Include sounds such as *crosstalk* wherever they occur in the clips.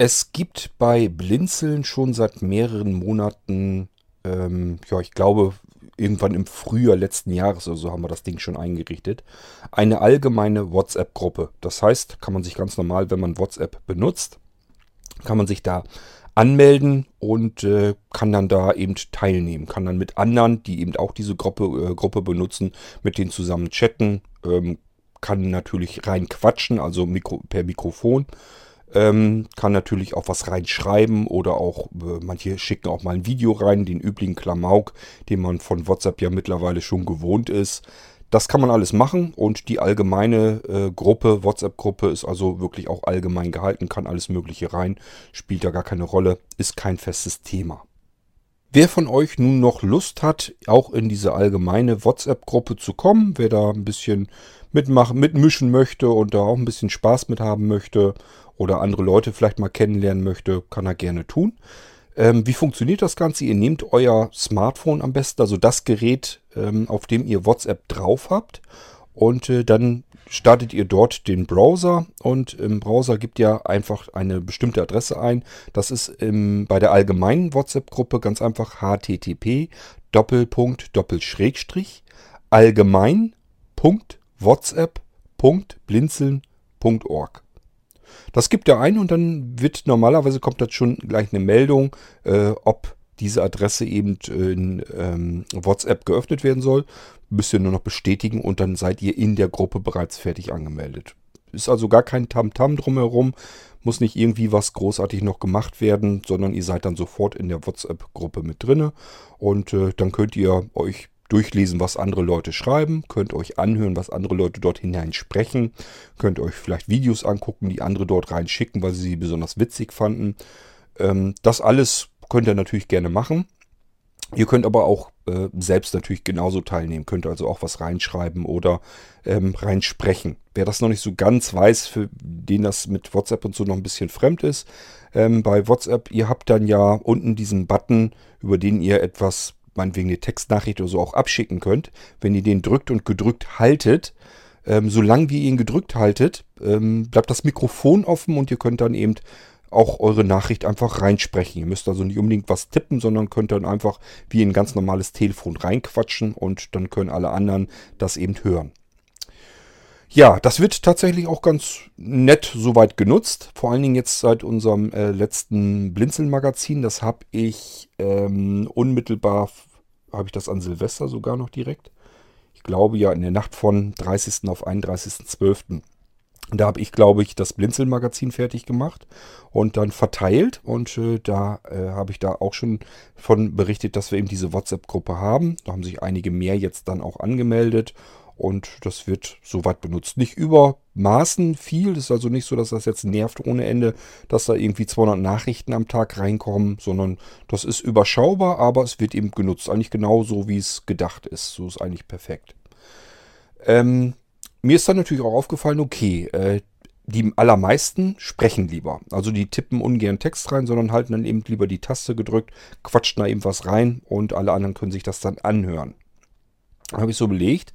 Es gibt bei Blinzeln schon seit mehreren Monaten, ähm, ja, ich glaube, irgendwann im Frühjahr letzten Jahres oder so haben wir das Ding schon eingerichtet, eine allgemeine WhatsApp-Gruppe. Das heißt, kann man sich ganz normal, wenn man WhatsApp benutzt, kann man sich da anmelden und äh, kann dann da eben teilnehmen. Kann dann mit anderen, die eben auch diese Gruppe, äh, Gruppe benutzen, mit denen zusammen chatten. Ähm, kann natürlich rein quatschen, also Mikro, per Mikrofon. Ähm, kann natürlich auch was reinschreiben oder auch, äh, manche schicken auch mal ein Video rein, den üblichen Klamauk, den man von WhatsApp ja mittlerweile schon gewohnt ist. Das kann man alles machen und die allgemeine äh, Gruppe, WhatsApp-Gruppe ist also wirklich auch allgemein gehalten, kann alles Mögliche rein, spielt da gar keine Rolle, ist kein festes Thema. Wer von euch nun noch Lust hat, auch in diese allgemeine WhatsApp-Gruppe zu kommen, wer da ein bisschen mitmachen, mitmischen möchte und da auch ein bisschen Spaß mit haben möchte oder andere Leute vielleicht mal kennenlernen möchte, kann er gerne tun. Ähm, wie funktioniert das Ganze? Ihr nehmt euer Smartphone am besten, also das Gerät, ähm, auf dem ihr WhatsApp drauf habt und äh, dann startet ihr dort den Browser und im Browser gibt ihr einfach eine bestimmte Adresse ein. Das ist im, bei der allgemeinen WhatsApp-Gruppe ganz einfach http Doppelpunkt Doppelschrägstrich allgemein.whatsapp.blinzeln.org. Das gibt er ein und dann wird normalerweise kommt das schon gleich eine Meldung, äh, ob diese Adresse eben in ähm, WhatsApp geöffnet werden soll. Müsst ihr nur noch bestätigen und dann seid ihr in der Gruppe bereits fertig angemeldet. Ist also gar kein Tamtam -Tam drumherum, muss nicht irgendwie was großartig noch gemacht werden, sondern ihr seid dann sofort in der WhatsApp-Gruppe mit drinne und äh, dann könnt ihr euch durchlesen, was andere Leute schreiben, könnt euch anhören, was andere Leute dort hinein sprechen, könnt euch vielleicht Videos angucken, die andere dort reinschicken, weil sie sie besonders witzig fanden. Ähm, das alles könnt ihr natürlich gerne machen. Ihr könnt aber auch äh, selbst natürlich genauso teilnehmen, könnt also auch was reinschreiben oder ähm, reinsprechen. Wer das noch nicht so ganz weiß, für den das mit WhatsApp und so noch ein bisschen fremd ist, ähm, bei WhatsApp, ihr habt dann ja unten diesen Button, über den ihr etwas meinetwegen eine Textnachricht oder so auch abschicken könnt. Wenn ihr den drückt und gedrückt haltet, ähm, solange wie ihr ihn gedrückt haltet, ähm, bleibt das Mikrofon offen und ihr könnt dann eben auch eure Nachricht einfach reinsprechen. Ihr müsst also nicht unbedingt was tippen, sondern könnt dann einfach wie ein ganz normales Telefon reinquatschen und dann können alle anderen das eben hören. Ja, das wird tatsächlich auch ganz nett soweit genutzt. Vor allen Dingen jetzt seit unserem äh, letzten Blinzeln-Magazin. Das habe ich ähm, unmittelbar habe ich das an Silvester sogar noch direkt. Ich glaube ja in der Nacht von 30. auf 31.12. Da habe ich, glaube ich, das Blinzeln-Magazin fertig gemacht und dann verteilt. Und äh, da äh, habe ich da auch schon von berichtet, dass wir eben diese WhatsApp-Gruppe haben. Da haben sich einige mehr jetzt dann auch angemeldet. Und das wird soweit benutzt. Nicht übermaßen viel. Das ist also nicht so, dass das jetzt nervt ohne Ende, dass da irgendwie 200 Nachrichten am Tag reinkommen, sondern das ist überschaubar, aber es wird eben genutzt. Eigentlich genau so, wie es gedacht ist. So ist eigentlich perfekt. Ähm, mir ist dann natürlich auch aufgefallen, okay, äh, die allermeisten sprechen lieber. Also die tippen ungern Text rein, sondern halten dann eben lieber die Taste gedrückt, quatschen da eben was rein und alle anderen können sich das dann anhören. Habe ich so belegt,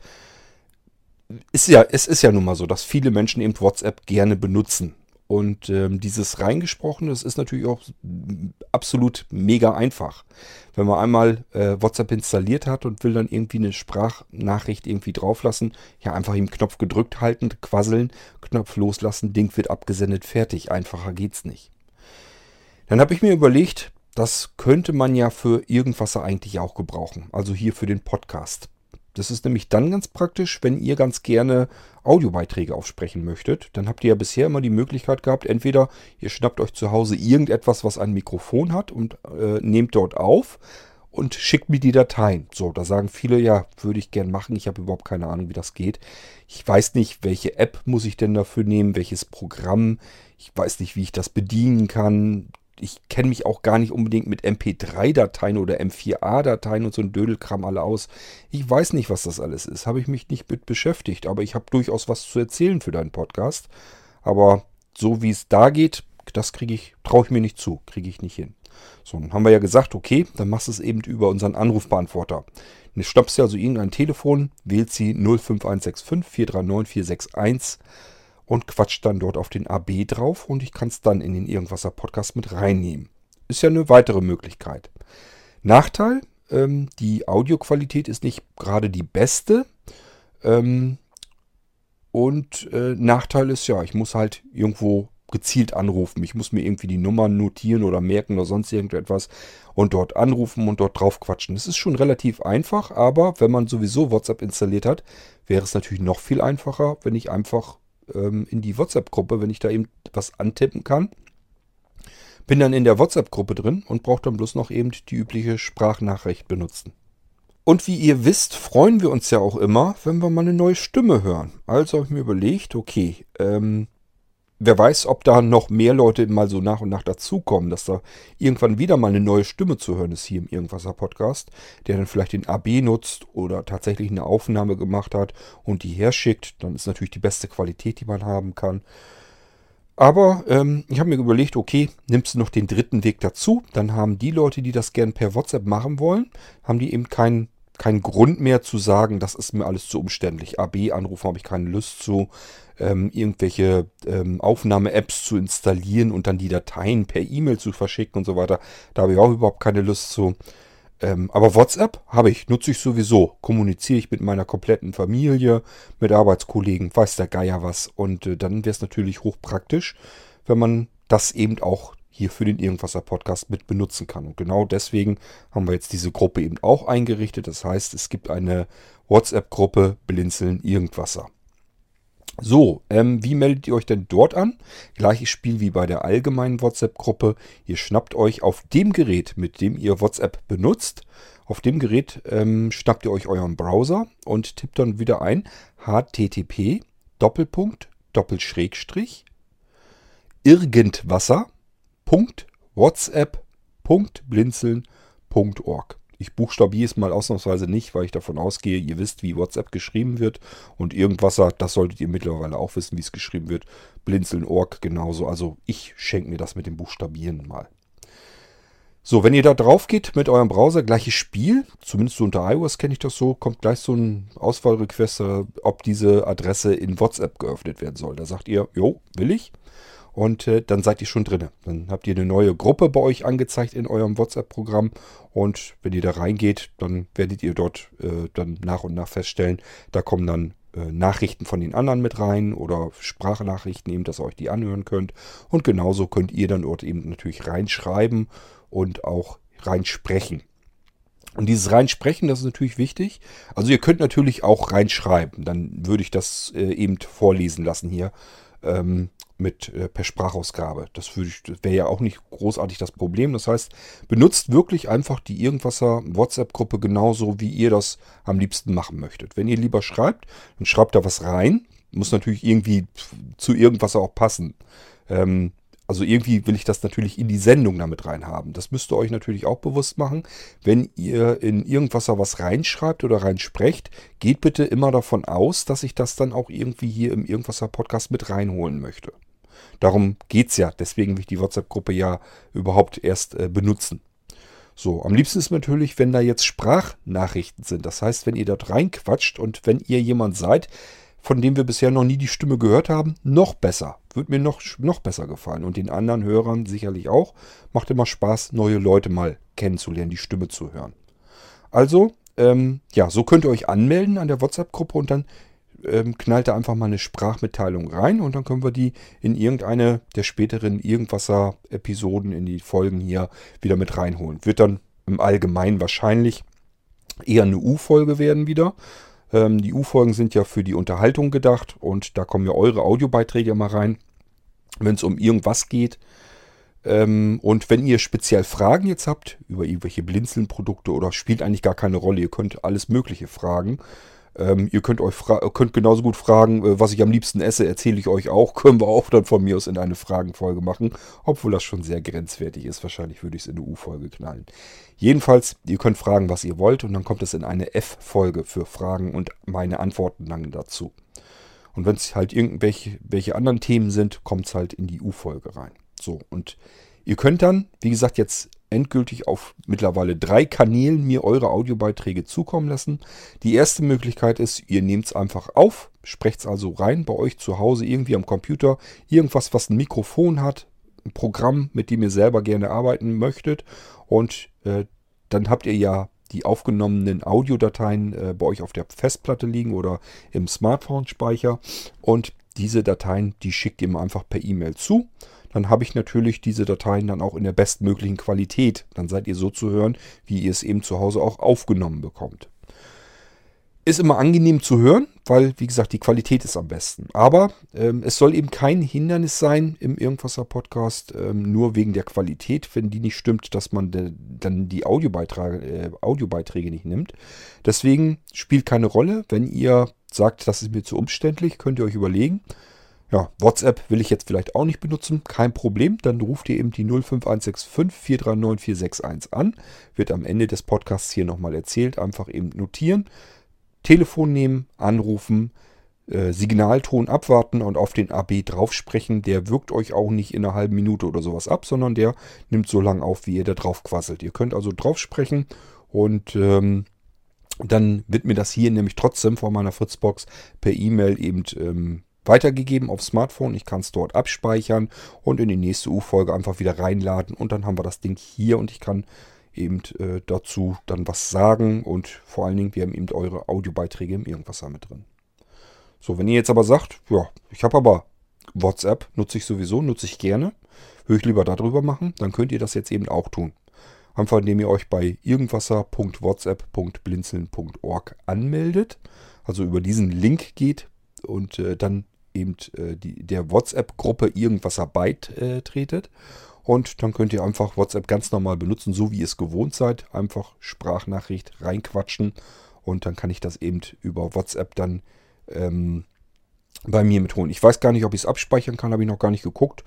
ist ja, es ist ja nun mal so, dass viele Menschen eben WhatsApp gerne benutzen. Und ähm, dieses reingesprochene, das ist natürlich auch absolut mega einfach. Wenn man einmal äh, WhatsApp installiert hat und will dann irgendwie eine Sprachnachricht irgendwie drauflassen, ja einfach im Knopf gedrückt halten, quasseln, Knopf loslassen, Ding wird abgesendet, fertig. Einfacher geht's nicht. Dann habe ich mir überlegt, das könnte man ja für irgendwas eigentlich auch gebrauchen. Also hier für den Podcast. Das ist nämlich dann ganz praktisch, wenn ihr ganz gerne Audiobeiträge aufsprechen möchtet. Dann habt ihr ja bisher immer die Möglichkeit gehabt, entweder ihr schnappt euch zu Hause irgendetwas, was ein Mikrofon hat und äh, nehmt dort auf und schickt mir die Dateien. So, da sagen viele, ja, würde ich gern machen. Ich habe überhaupt keine Ahnung, wie das geht. Ich weiß nicht, welche App muss ich denn dafür nehmen, welches Programm. Ich weiß nicht, wie ich das bedienen kann ich kenne mich auch gar nicht unbedingt mit MP3-Dateien oder M4A-Dateien und so ein Dödelkram alle aus. Ich weiß nicht, was das alles ist. Habe ich mich nicht mit beschäftigt, aber ich habe durchaus was zu erzählen für deinen Podcast. Aber so wie es da geht, das kriege ich, traue ich mir nicht zu, kriege ich nicht hin. So, dann haben wir ja gesagt, okay, dann machst du es eben über unseren Anrufbeantworter. Du stoppst ja also irgendein Telefon, wählst sie 05165 439 461 und quatscht dann dort auf den AB drauf und ich kann es dann in den Irgendwasser Podcast mit reinnehmen. Ist ja eine weitere Möglichkeit. Nachteil, ähm, die Audioqualität ist nicht gerade die beste. Ähm, und äh, Nachteil ist ja, ich muss halt irgendwo gezielt anrufen. Ich muss mir irgendwie die Nummern notieren oder merken oder sonst irgendetwas und dort anrufen und dort drauf quatschen. Das ist schon relativ einfach, aber wenn man sowieso WhatsApp installiert hat, wäre es natürlich noch viel einfacher, wenn ich einfach ähm, in die WhatsApp-Gruppe, wenn ich da eben was antippen kann. Bin dann in der WhatsApp-Gruppe drin und brauche dann bloß noch eben die übliche Sprachnachricht benutzen. Und wie ihr wisst, freuen wir uns ja auch immer, wenn wir mal eine neue Stimme hören. Also habe ich mir überlegt, okay, ähm, wer weiß, ob da noch mehr Leute mal so nach und nach dazukommen, dass da irgendwann wieder mal eine neue Stimme zu hören ist hier im Irgendwasser Podcast, der dann vielleicht den AB nutzt oder tatsächlich eine Aufnahme gemacht hat und die herschickt. Dann ist natürlich die beste Qualität, die man haben kann. Aber ähm, ich habe mir überlegt, okay, nimmst du noch den dritten Weg dazu, dann haben die Leute, die das gern per WhatsApp machen wollen, haben die eben keinen kein Grund mehr zu sagen, das ist mir alles zu umständlich. AB-Anrufen habe ich keine Lust zu. Ähm, irgendwelche ähm, Aufnahme-Apps zu installieren und dann die Dateien per E-Mail zu verschicken und so weiter. Da habe ich auch überhaupt keine Lust zu. Ähm, aber WhatsApp habe ich, nutze ich sowieso. Kommuniziere ich mit meiner kompletten Familie, mit Arbeitskollegen, weiß der Geier was. Und äh, dann wäre es natürlich hochpraktisch, wenn man das eben auch hier für den Irgendwasser Podcast mit benutzen kann. Und genau deswegen haben wir jetzt diese Gruppe eben auch eingerichtet. Das heißt, es gibt eine WhatsApp-Gruppe Blinzeln Irgendwasser. So, ähm, wie meldet ihr euch denn dort an? Gleiches Spiel wie bei der allgemeinen WhatsApp-Gruppe. Ihr schnappt euch auf dem Gerät, mit dem ihr WhatsApp benutzt, auf dem Gerät ähm, schnappt ihr euch euren Browser und tippt dann wieder ein http Doppelpunkt Doppelschrägstrich irgendwasser www.whatsapp.blinzeln.org. Ich buchstabiere es mal ausnahmsweise nicht, weil ich davon ausgehe, ihr wisst, wie WhatsApp geschrieben wird. Und irgendwas, das solltet ihr mittlerweile auch wissen, wie es geschrieben wird. Blinzeln.org genauso. Also ich schenke mir das mit dem Buchstabieren mal. So, wenn ihr da drauf geht mit eurem Browser, gleiches Spiel, zumindest so unter iOS kenne ich das so, kommt gleich so ein Auswahlrequest, ob diese Adresse in WhatsApp geöffnet werden soll. Da sagt ihr, jo, will ich und äh, dann seid ihr schon drin. Dann habt ihr eine neue Gruppe bei euch angezeigt in eurem WhatsApp-Programm und wenn ihr da reingeht, dann werdet ihr dort äh, dann nach und nach feststellen, da kommen dann äh, Nachrichten von den anderen mit rein oder Sprachnachrichten eben, dass ihr euch die anhören könnt und genauso könnt ihr dann dort eben natürlich reinschreiben und auch reinsprechen. Und dieses Reinsprechen, das ist natürlich wichtig. Also ihr könnt natürlich auch reinschreiben. Dann würde ich das äh, eben vorlesen lassen hier. Ähm, mit äh, per Sprachausgabe. Das, das wäre ja auch nicht großartig das Problem. Das heißt, benutzt wirklich einfach die Irgendwasser WhatsApp-Gruppe genauso, wie ihr das am liebsten machen möchtet. Wenn ihr lieber schreibt, dann schreibt da was rein. Muss natürlich irgendwie zu Irgendwasser auch passen. Ähm, also irgendwie will ich das natürlich in die Sendung damit reinhaben. Das müsst ihr euch natürlich auch bewusst machen. Wenn ihr in irgendwas was reinschreibt oder reinsprecht, geht bitte immer davon aus, dass ich das dann auch irgendwie hier im Irgendwasser Podcast mit reinholen möchte. Darum geht es ja. Deswegen will ich die WhatsApp-Gruppe ja überhaupt erst äh, benutzen. So, am liebsten ist natürlich, wenn da jetzt Sprachnachrichten sind. Das heißt, wenn ihr dort reinquatscht und wenn ihr jemand seid, von dem wir bisher noch nie die Stimme gehört haben, noch besser. Wird mir noch, noch besser gefallen. Und den anderen Hörern sicherlich auch. Macht immer Spaß, neue Leute mal kennenzulernen, die Stimme zu hören. Also, ähm, ja, so könnt ihr euch anmelden an der WhatsApp-Gruppe und dann ähm, knallt da einfach mal eine Sprachmitteilung rein und dann können wir die in irgendeine der späteren Irgendwasser-Episoden in die Folgen hier wieder mit reinholen. Wird dann im Allgemeinen wahrscheinlich eher eine U-Folge werden wieder. Ähm, die U-Folgen sind ja für die Unterhaltung gedacht und da kommen ja eure Audiobeiträge mal rein, wenn es um irgendwas geht. Ähm, und wenn ihr speziell Fragen jetzt habt über irgendwelche Blinzeln-Produkte oder spielt eigentlich gar keine Rolle, ihr könnt alles Mögliche fragen, ähm, ihr könnt euch könnt genauso gut fragen, äh, was ich am liebsten esse, erzähle ich euch auch. *laughs* Können wir auch dann von mir aus in eine Fragenfolge machen. Obwohl das schon sehr grenzwertig ist. Wahrscheinlich würde ich es in eine U-Folge knallen. Jedenfalls, ihr könnt fragen, was ihr wollt. Und dann kommt es in eine F-Folge für Fragen und meine Antworten dann dazu. Und wenn es halt irgendwelche welche anderen Themen sind, kommt es halt in die U-Folge rein. So, und ihr könnt dann, wie gesagt, jetzt endgültig auf mittlerweile drei Kanälen mir eure Audiobeiträge zukommen lassen. Die erste Möglichkeit ist, ihr nehmt es einfach auf, sprecht es also rein bei euch zu Hause irgendwie am Computer, irgendwas, was ein Mikrofon hat, ein Programm, mit dem ihr selber gerne arbeiten möchtet. Und äh, dann habt ihr ja die aufgenommenen Audiodateien äh, bei euch auf der Festplatte liegen oder im Smartphone-Speicher. Und diese Dateien, die schickt ihr mir einfach per E-Mail zu dann habe ich natürlich diese Dateien dann auch in der bestmöglichen Qualität. Dann seid ihr so zu hören, wie ihr es eben zu Hause auch aufgenommen bekommt. Ist immer angenehm zu hören, weil, wie gesagt, die Qualität ist am besten. Aber ähm, es soll eben kein Hindernis sein im Irgendwasser Podcast, ähm, nur wegen der Qualität, wenn die nicht stimmt, dass man de, dann die Audiobeiträge, äh, Audiobeiträge nicht nimmt. Deswegen spielt keine Rolle. Wenn ihr sagt, das ist mir zu umständlich, könnt ihr euch überlegen. Ja, WhatsApp will ich jetzt vielleicht auch nicht benutzen. Kein Problem. Dann ruft ihr eben die 05165 439 461 an. Wird am Ende des Podcasts hier nochmal erzählt. Einfach eben notieren. Telefon nehmen, anrufen, äh, Signalton abwarten und auf den AB drauf sprechen. Der wirkt euch auch nicht in einer halben Minute oder sowas ab, sondern der nimmt so lange auf, wie ihr da drauf quasselt. Ihr könnt also drauf sprechen und ähm, dann wird mir das hier nämlich trotzdem vor meiner Fritzbox per E-Mail eben ähm, weitergegeben aufs Smartphone. Ich kann es dort abspeichern und in die nächste U-Folge einfach wieder reinladen und dann haben wir das Ding hier und ich kann eben äh, dazu dann was sagen und vor allen Dingen, wir haben eben eure Audiobeiträge im Irgendwasser mit drin. So, wenn ihr jetzt aber sagt, ja, ich habe aber WhatsApp, nutze ich sowieso, nutze ich gerne, würde ich lieber darüber machen, dann könnt ihr das jetzt eben auch tun. Einfach indem ihr euch bei irgendwasser.whatsapp.blinzeln.org anmeldet, also über diesen Link geht und äh, dann eben äh, die, der WhatsApp-Gruppe irgendwas beitretet. Und dann könnt ihr einfach WhatsApp ganz normal benutzen, so wie ihr es gewohnt seid. Einfach Sprachnachricht reinquatschen und dann kann ich das eben über WhatsApp dann ähm, bei mir mitholen. Ich weiß gar nicht, ob ich es abspeichern kann, habe ich noch gar nicht geguckt.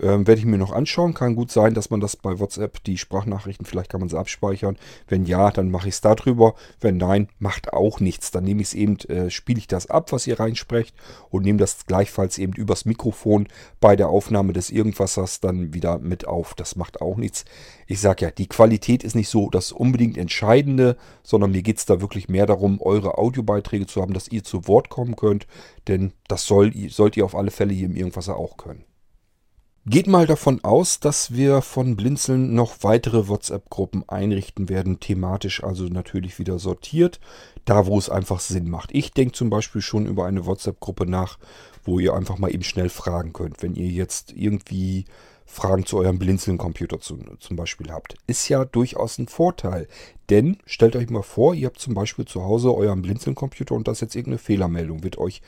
Ähm, Werde ich mir noch anschauen. Kann gut sein, dass man das bei WhatsApp, die Sprachnachrichten, vielleicht kann man sie abspeichern. Wenn ja, dann mache ich es darüber. Wenn nein, macht auch nichts. Dann nehme ich es eben, äh, spiele ich das ab, was ihr reinsprecht und nehme das gleichfalls eben übers Mikrofon bei der Aufnahme des Irgendwassers dann wieder mit auf. Das macht auch nichts. Ich sage ja, die Qualität ist nicht so das unbedingt Entscheidende, sondern mir geht es da wirklich mehr darum, eure Audiobeiträge zu haben, dass ihr zu Wort kommen könnt. Denn das soll, sollt ihr auf alle Fälle hier im Irgendwasser auch können. Geht mal davon aus, dass wir von Blinzeln noch weitere WhatsApp-Gruppen einrichten werden, thematisch also natürlich wieder sortiert, da wo es einfach Sinn macht. Ich denke zum Beispiel schon über eine WhatsApp-Gruppe nach, wo ihr einfach mal eben schnell fragen könnt, wenn ihr jetzt irgendwie Fragen zu eurem Blinzeln-Computer zum, zum Beispiel habt. Ist ja durchaus ein Vorteil, denn stellt euch mal vor, ihr habt zum Beispiel zu Hause euren Blinzeln-Computer und da ist jetzt irgendeine Fehlermeldung, wird euch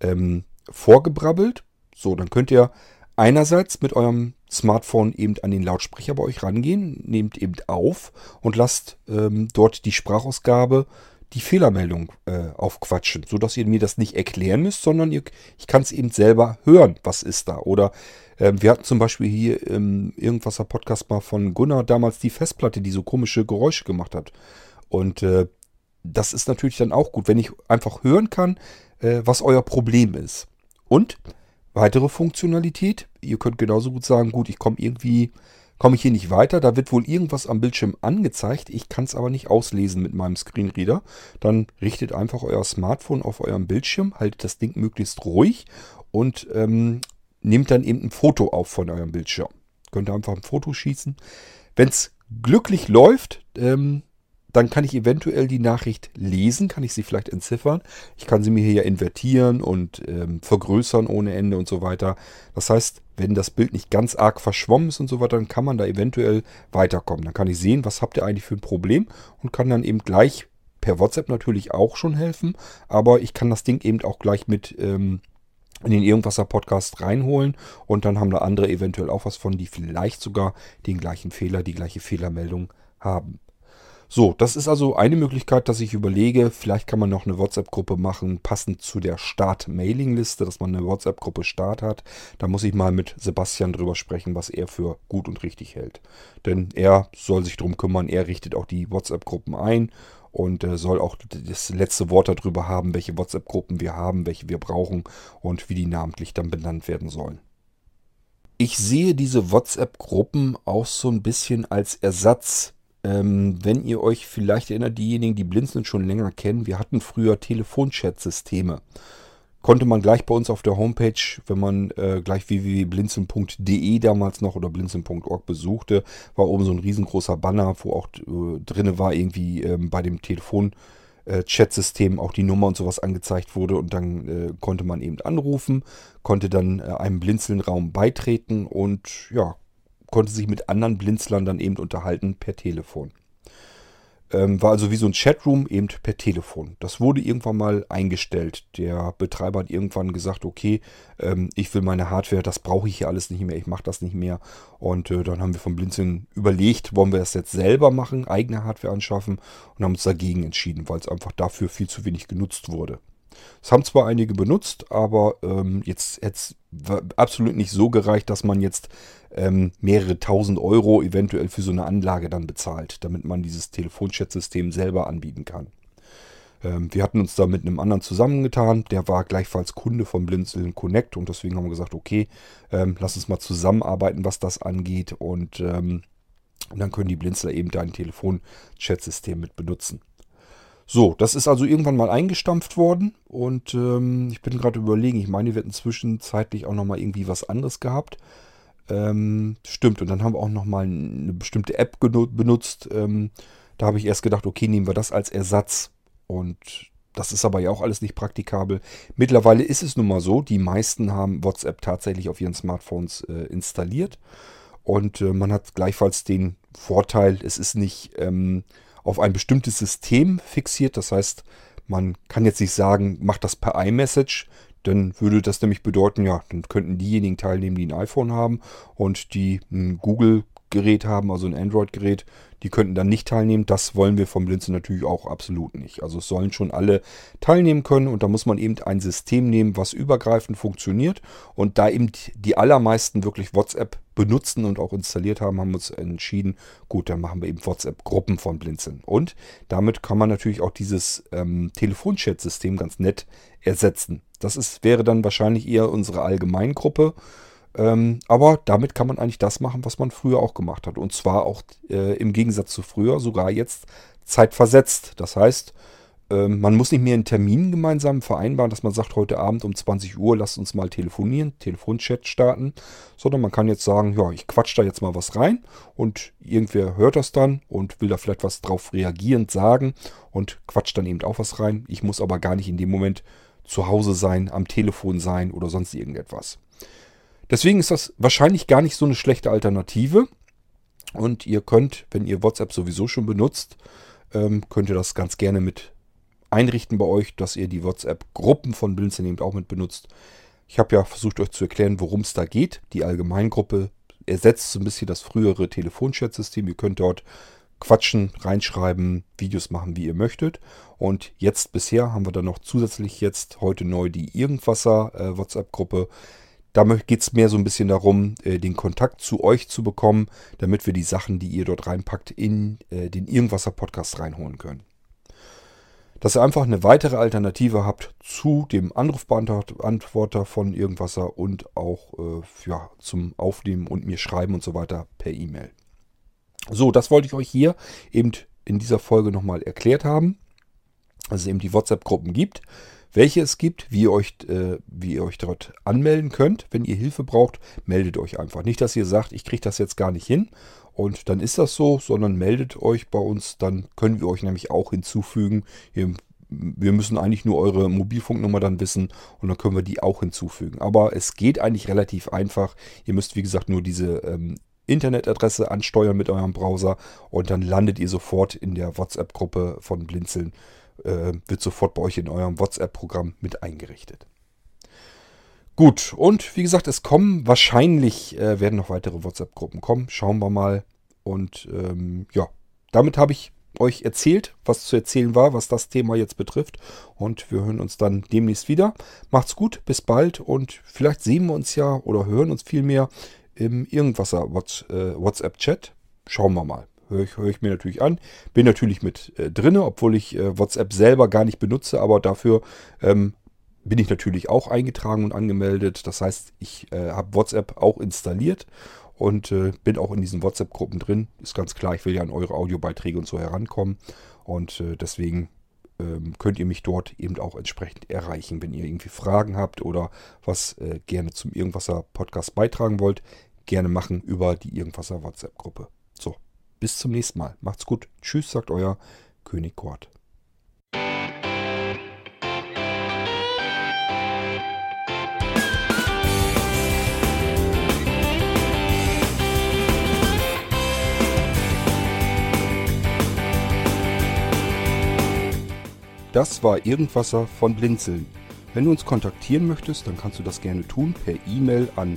ähm, vorgebrabbelt. So, dann könnt ihr einerseits mit eurem Smartphone eben an den Lautsprecher bei euch rangehen, nehmt eben auf und lasst ähm, dort die Sprachausgabe die Fehlermeldung äh, aufquatschen, sodass ihr mir das nicht erklären müsst, sondern ihr, ich kann es eben selber hören, was ist da. Oder äh, wir hatten zum Beispiel hier im Irgendwaser Podcast mal von Gunnar damals die Festplatte, die so komische Geräusche gemacht hat. Und äh, das ist natürlich dann auch gut, wenn ich einfach hören kann, äh, was euer Problem ist. Und Weitere Funktionalität, ihr könnt genauso gut sagen, gut, ich komme irgendwie, komme ich hier nicht weiter, da wird wohl irgendwas am Bildschirm angezeigt, ich kann es aber nicht auslesen mit meinem Screenreader. Dann richtet einfach euer Smartphone auf eurem Bildschirm, haltet das Ding möglichst ruhig und ähm, nehmt dann eben ein Foto auf von eurem Bildschirm. Könnt ihr einfach ein Foto schießen. Wenn es glücklich läuft, ähm, dann kann ich eventuell die Nachricht lesen, kann ich sie vielleicht entziffern. Ich kann sie mir hier ja invertieren und ähm, vergrößern ohne Ende und so weiter. Das heißt, wenn das Bild nicht ganz arg verschwommen ist und so weiter, dann kann man da eventuell weiterkommen. Dann kann ich sehen, was habt ihr eigentlich für ein Problem und kann dann eben gleich per WhatsApp natürlich auch schon helfen. Aber ich kann das Ding eben auch gleich mit ähm, in den Irgendwasser Podcast reinholen und dann haben da andere eventuell auch was von, die vielleicht sogar den gleichen Fehler, die gleiche Fehlermeldung haben. So, das ist also eine Möglichkeit, dass ich überlege, vielleicht kann man noch eine WhatsApp-Gruppe machen, passend zu der Start-Mailing-Liste, dass man eine WhatsApp-Gruppe Start hat. Da muss ich mal mit Sebastian drüber sprechen, was er für gut und richtig hält. Denn er soll sich darum kümmern, er richtet auch die WhatsApp-Gruppen ein und äh, soll auch das letzte Wort darüber haben, welche WhatsApp-Gruppen wir haben, welche wir brauchen und wie die namentlich dann benannt werden sollen. Ich sehe diese WhatsApp-Gruppen auch so ein bisschen als Ersatz. Ähm, wenn ihr euch vielleicht erinnert, diejenigen, die Blinzeln schon länger kennen, wir hatten früher Telefonchat-Systeme. Konnte man gleich bei uns auf der Homepage, wenn man äh, gleich www.blinzeln.de damals noch oder blinzeln.org besuchte, war oben so ein riesengroßer Banner, wo auch äh, drinne war irgendwie ähm, bei dem Telefon äh, Chat-System auch die Nummer und sowas angezeigt wurde und dann äh, konnte man eben anrufen, konnte dann äh, einem Blinzeln-Raum beitreten und ja, konnte sich mit anderen Blinzlern dann eben unterhalten per Telefon. Ähm, war also wie so ein Chatroom eben per Telefon. Das wurde irgendwann mal eingestellt. Der Betreiber hat irgendwann gesagt, okay, ähm, ich will meine Hardware, das brauche ich hier alles nicht mehr, ich mache das nicht mehr. Und äh, dann haben wir von Blinzeln überlegt, wollen wir das jetzt selber machen, eigene Hardware anschaffen und haben uns dagegen entschieden, weil es einfach dafür viel zu wenig genutzt wurde. Es haben zwar einige benutzt, aber ähm, jetzt es absolut nicht so gereicht, dass man jetzt ähm, mehrere tausend Euro eventuell für so eine Anlage dann bezahlt, damit man dieses Telefonchat-System selber anbieten kann. Ähm, wir hatten uns da mit einem anderen zusammengetan, der war gleichfalls Kunde von Blinzeln Connect und deswegen haben wir gesagt, okay, ähm, lass uns mal zusammenarbeiten, was das angeht und, ähm, und dann können die Blinzler eben dein Telefonchat-System mit benutzen. So, das ist also irgendwann mal eingestampft worden und ähm, ich bin gerade überlegen, ich meine, wir hätten zwischenzeitlich auch nochmal irgendwie was anderes gehabt. Ähm, stimmt, und dann haben wir auch nochmal eine bestimmte App benutzt. Ähm, da habe ich erst gedacht, okay, nehmen wir das als Ersatz. Und das ist aber ja auch alles nicht praktikabel. Mittlerweile ist es nun mal so, die meisten haben WhatsApp tatsächlich auf ihren Smartphones äh, installiert. Und äh, man hat gleichfalls den Vorteil, es ist nicht ähm, auf ein bestimmtes System fixiert. Das heißt, man kann jetzt nicht sagen, mach das per iMessage. Dann würde das nämlich bedeuten, ja, dann könnten diejenigen teilnehmen, die ein iPhone haben und die ein Google-Gerät haben, also ein Android-Gerät, die könnten dann nicht teilnehmen. Das wollen wir vom Blinzen natürlich auch absolut nicht. Also es sollen schon alle teilnehmen können und da muss man eben ein System nehmen, was übergreifend funktioniert. Und da eben die allermeisten wirklich WhatsApp benutzen und auch installiert haben, haben wir uns entschieden, gut, dann machen wir eben WhatsApp-Gruppen von Blinzeln. Und damit kann man natürlich auch dieses ähm, Telefonchat-System ganz nett ersetzen. Das ist, wäre dann wahrscheinlich eher unsere Allgemeingruppe. Ähm, aber damit kann man eigentlich das machen, was man früher auch gemacht hat. Und zwar auch äh, im Gegensatz zu früher sogar jetzt zeitversetzt. Das heißt, ähm, man muss nicht mehr einen Termin gemeinsam vereinbaren, dass man sagt, heute Abend um 20 Uhr lasst uns mal telefonieren, Telefonchat starten, sondern man kann jetzt sagen, ja, ich quatsch da jetzt mal was rein und irgendwer hört das dann und will da vielleicht was drauf reagierend sagen und quatscht dann eben auch was rein. Ich muss aber gar nicht in dem Moment zu Hause sein, am Telefon sein oder sonst irgendetwas. Deswegen ist das wahrscheinlich gar nicht so eine schlechte Alternative. Und ihr könnt, wenn ihr WhatsApp sowieso schon benutzt, ähm, könnt ihr das ganz gerne mit einrichten bei euch, dass ihr die WhatsApp-Gruppen von Blinzeln eben auch mit benutzt. Ich habe ja versucht euch zu erklären, worum es da geht. Die Allgemeingruppe ersetzt so ein bisschen das frühere Telefonchat-System. Ihr könnt dort quatschen, reinschreiben, Videos machen, wie ihr möchtet. Und jetzt bisher haben wir dann noch zusätzlich jetzt heute neu die Irgendwasser äh. Da geht es mehr so ein bisschen darum, äh, den Kontakt zu euch zu bekommen, damit wir die Sachen, die ihr dort reinpackt, in äh, den Irgendwasser-Podcast reinholen können. Dass ihr einfach eine weitere Alternative habt zu dem Anrufbeantworter von Irgendwasser und auch äh, ja, zum Aufnehmen und mir schreiben und so weiter per E-Mail. So, das wollte ich euch hier eben in dieser Folge nochmal erklärt haben, dass es eben die WhatsApp-Gruppen gibt welche es gibt, wie ihr, euch, äh, wie ihr euch dort anmelden könnt. Wenn ihr Hilfe braucht, meldet euch einfach. Nicht, dass ihr sagt, ich kriege das jetzt gar nicht hin und dann ist das so, sondern meldet euch bei uns, dann können wir euch nämlich auch hinzufügen. Ihr, wir müssen eigentlich nur eure Mobilfunknummer dann wissen und dann können wir die auch hinzufügen. Aber es geht eigentlich relativ einfach. Ihr müsst, wie gesagt, nur diese ähm, Internetadresse ansteuern mit eurem Browser und dann landet ihr sofort in der WhatsApp-Gruppe von Blinzeln äh, wird sofort bei euch in eurem WhatsApp-Programm mit eingerichtet. Gut, und wie gesagt, es kommen wahrscheinlich, äh, werden noch weitere WhatsApp-Gruppen kommen. Schauen wir mal. Und ähm, ja, damit habe ich euch erzählt, was zu erzählen war, was das Thema jetzt betrifft. Und wir hören uns dann demnächst wieder. Macht's gut, bis bald und vielleicht sehen wir uns ja oder hören uns vielmehr im Irgendwasser äh, WhatsApp-Chat. Schauen wir mal höre ich, hör ich mir natürlich an. Bin natürlich mit äh, drinne, obwohl ich äh, WhatsApp selber gar nicht benutze, aber dafür ähm, bin ich natürlich auch eingetragen und angemeldet. Das heißt, ich äh, habe WhatsApp auch installiert und äh, bin auch in diesen WhatsApp-Gruppen drin. Ist ganz klar, ich will ja an eure Audiobeiträge und so herankommen. Und äh, deswegen ähm, könnt ihr mich dort eben auch entsprechend erreichen. Wenn ihr irgendwie Fragen habt oder was äh, gerne zum Irgendwasser Podcast beitragen wollt, gerne machen über die Irgendwasser WhatsApp-Gruppe. So, bis zum nächsten Mal. Macht's gut. Tschüss, sagt euer König Kort. Das war Irgendwasser von Blinzeln. Wenn du uns kontaktieren möchtest, dann kannst du das gerne tun per E-Mail an